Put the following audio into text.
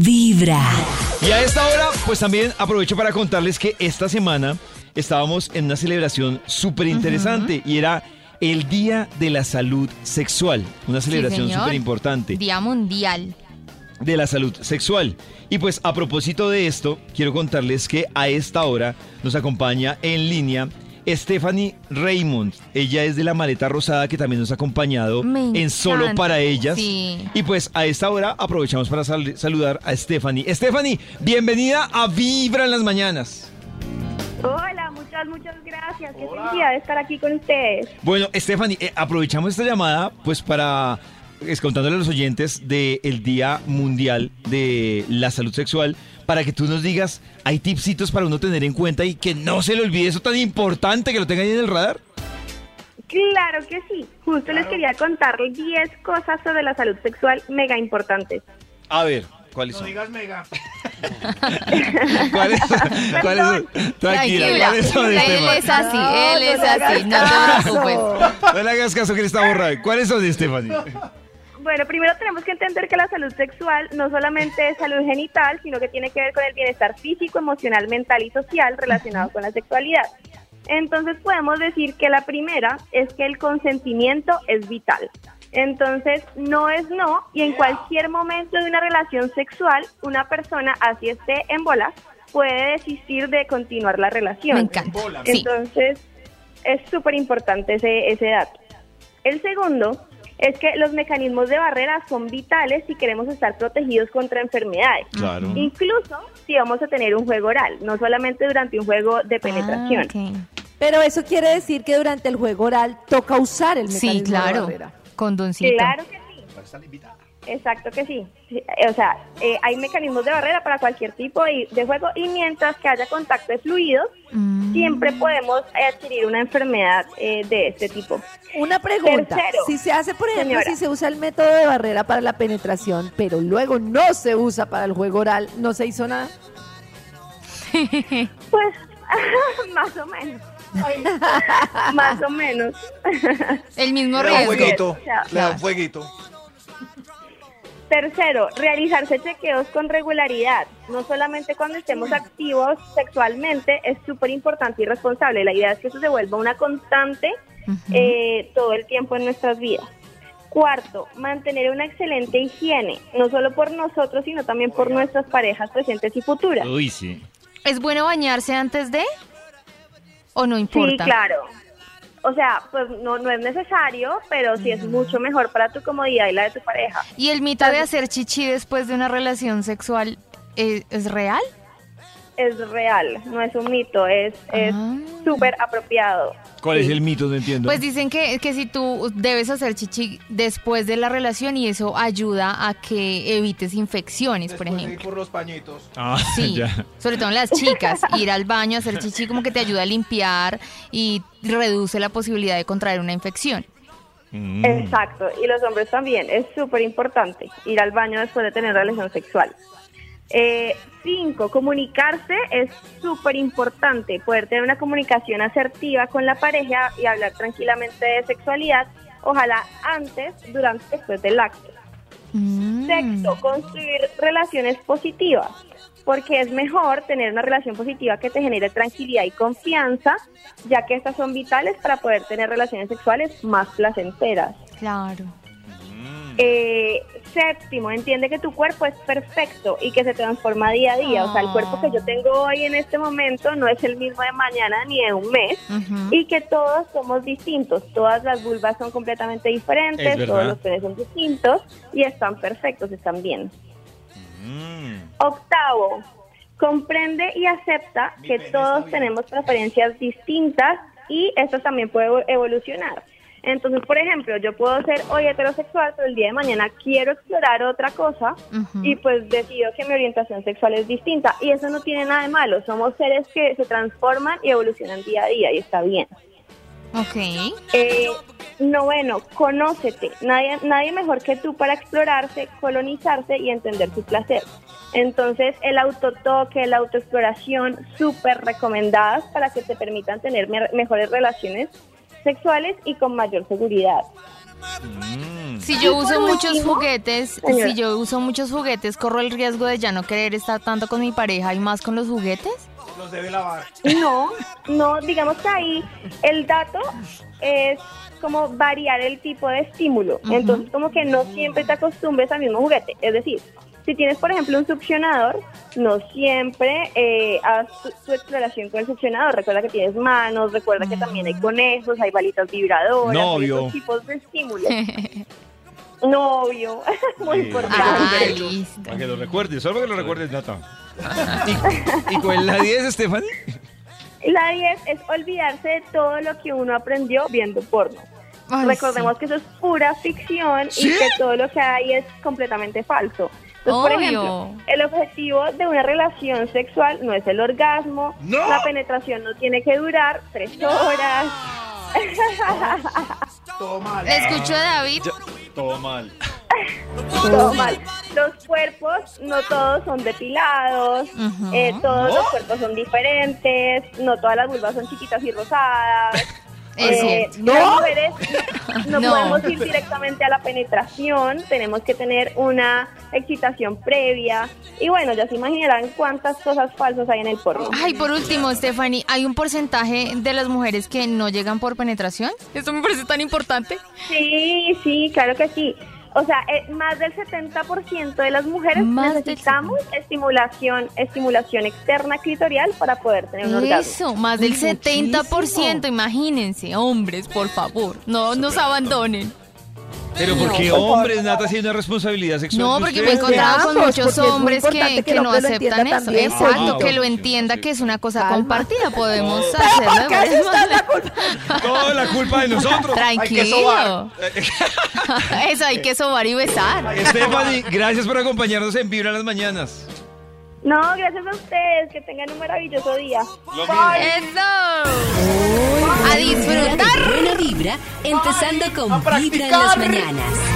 Vibra. Y a esta hora, pues también aprovecho para contarles que esta semana estábamos en una celebración súper interesante y era el Día de la Salud Sexual. Una celebración súper importante Día Mundial. de la salud sexual. Y pues a propósito de esto, quiero contarles que a esta hora nos acompaña en línea Stephanie Raymond. Ella es de la maleta rosada que también nos ha acompañado Me en Solo para ellas. sí. Y pues a esta hora aprovechamos para sal- saludar a Stephanie. Stephanie, bienvenida a Vibra en las mañanas. Hola, muchas, muchas gracias. Qué felicidad de estar aquí con ustedes. Bueno, Stephanie, eh, aprovechamos esta llamada pues para es, contándole a los oyentes del Día Mundial de la Salud Sexual para que tú nos digas, hay tipsitos para uno tener en cuenta y que no se le olvide eso tan importante que lo tenga ahí en el radar. Claro que sí. Justo les quería contar 10 cosas sobre la salud sexual mega importantes. A ver, ¿cuáles son? digas mega. ¿Cuáles son? ¿Cuáles son? Tranquila, ¿cuáles son, Él Stephanie? es así, No, él no es así, no te preocupes. No le hagas caso que él está borrado. ¿Cuáles son, Stephanie? Bueno, primero tenemos que entender que la salud sexual no solamente es salud genital, sino que tiene que ver con el bienestar físico, emocional, mental y social relacionado con la sexualidad. Entonces podemos decir que la primera es que el consentimiento es vital. Entonces no es no y en cualquier momento de una relación sexual una persona, así esté en bola, puede desistir de continuar la relación. Me encanta. Sí. Entonces, es súper importante ese, ese dato. El segundo es que los mecanismos de barrera son vitales si queremos estar protegidos contra enfermedades. Claro. Incluso si vamos a tener un juego oral, no solamente durante un juego de penetración. Ah, ok. Pero eso quiere decir que durante el juego oral toca usar el mecanismo Sí, de claro. barrera. Condoncito. Claro que sí. Exacto que sí. Eh, O sea, eh, hay mecanismos de barrera para cualquier tipo de, de juego y mientras que haya contacto de fluidos, Mm. Siempre podemos adquirir una enfermedad eh, de este tipo. Una pregunta, Tercero. si se hace, por ejemplo, Señora. si se usa el método de barrera para la penetración, pero luego no se usa para el juego oral, ¿no se hizo nada? Pues, más o menos. más o menos. El mismo Le da un riesgo. Le da un fueguito. Tercero, realizarse chequeos con regularidad. No solamente cuando estemos activos sexualmente, es súper importante y responsable. La idea es que eso se vuelva una constante eh, todo el tiempo en nuestras vidas. Cuarto, mantener una excelente higiene, no solo por nosotros, sino también por nuestras parejas presentes y futuras. Uy, sí. ¿Es bueno bañarse antes de? ¿O no importa? Sí, claro. O sea, pues no, no es necesario, pero sí es mucho mejor para tu comodidad y la de tu pareja. ¿Y el mito de hacer chichi después de una relación sexual eh, es real? Es real, no es un mito, es es Ah. súper apropiado. ¿Cuál es el mito? No entiendo. Pues dicen que, que si tú debes hacer chichi después de la relación y eso ayuda a que evites infecciones, por Después de ir ejemplo. por los pañitos. Ah, Sí, ya. sobre todo en las chicas, ir al baño, hacer chichi como que te ayuda a limpiar y reduce la posibilidad de contraer una infección. Mm. Exacto, y los hombres también, es súper importante ir al baño después de tener relación sexual. Eh, cinco, comunicarse es súper importante, poder tener una comunicación asertiva con la pareja y hablar tranquilamente de sexualidad, ojalá antes, durante y después del acto. Mm. Sexto, construir relaciones positivas, porque es mejor tener una relación positiva que te genere tranquilidad y confianza, ya que estas son vitales para poder tener relaciones sexuales más placenteras. Claro. Eh, séptimo, entiende que tu cuerpo es perfecto y que se transforma día a día. O sea, el cuerpo que yo tengo hoy en este momento no es el mismo de mañana ni de un mes. Y que todos somos distintos. Todas las vulvas son completamente Es diferentes, todos los penes son distintos y están perfectos, están bien. Mm. Octavo, comprende y acepta que todos tenemos preferencias distintas y esto también puede evo- evolucionar. Entonces, por ejemplo, yo puedo ser hoy heterosexual, pero el día de mañana quiero explorar otra cosa y pues decido que mi orientación sexual es distinta. Y eso no tiene nada de malo, somos seres que se transforman y evolucionan día a día y está bien. Ok. Eh, noveno, conócete. Nadie, nadie mejor que tú para explorarse, colonizarse y entender su placer. Entonces, el autotoque, la autoexploración, súper recomendadas para que te permitan tener me- mejores relaciones sexuales y con mayor seguridad. Si yo uso muchos último, juguetes, señora. si yo uso muchos juguetes, corro el riesgo de ya no querer estar tanto con mi pareja y más con los juguetes. Los debe lavar. No, no, digamos que ahí el dato es como variar el tipo de estímulo. Entonces, como que no siempre te acostumbres al mismo juguete. Es decir, si tienes, por ejemplo, un succionador, no siempre eh, haz tu, tu exploración con el succionador. Recuerda que tienes manos, recuerda que también hay conejos, hay balitas vibradoras, hay otros tipos de estímulos. Novio, muy Sí. importante. Ah, listo. Para que lo recuerdes, solo para que lo recuerdes, Nata. ¿Y, y es la 10, Stephanie? La 10 es olvidarse de todo lo que uno aprendió viendo porno. Ay, Recordemos que eso es pura ficción ¿Sí? y que todo lo que hay es completamente falso. Entonces, por Obvio. ejemplo, el objetivo de una relación sexual no es el orgasmo, ¡No! la penetración no tiene que durar tres horas. Todo mal. Le escucho a David. Todo mal. Todo mal. Los cuerpos no todos son depilados, eh, todos ¿No? los cuerpos son diferentes, no todas las vulvas son chiquitas y rosadas. Eh. Las mujeres no, No. podemos ir directamente a la penetración, tenemos que tener una excitación previa. Y bueno, ya se imaginarán cuántas cosas falsas hay en el porno. Ay, por último, Stephanie, ¿hay un porcentaje de las mujeres que no llegan por penetración? Eso me parece tan importante. Sí, sí, claro que sí. O sea, eh, más del 70% de las mujeres Más del necesitamos estimulación, estimulación externa clitorial para poder tener un orgasmo. Eso, más del 70%, imagínense, hombres, por favor, no nos abandonen. Pero ¿por No, qué por favor, hombres, por Nata, si hay una responsabilidad sexual? No, porque me he ustedes? encontrado con muchos porque hombres que, que no aceptan eso. también. Exacto, Ah, que lo entienda sí. que es una cosa Calma. compartida. Podemos ¿Pero hacerlo por está en la culpa? Toda la culpa de nosotros. Tranquilo. Eso hay que sobar y besar. Stephanie, gracias por acompañarnos en Vibra en las mañanas. No, gracias a ustedes, que tengan un maravilloso día. Lo Eso. A disfrutar. Buena vibra, empezando con ¡A Vibra en las mañanas.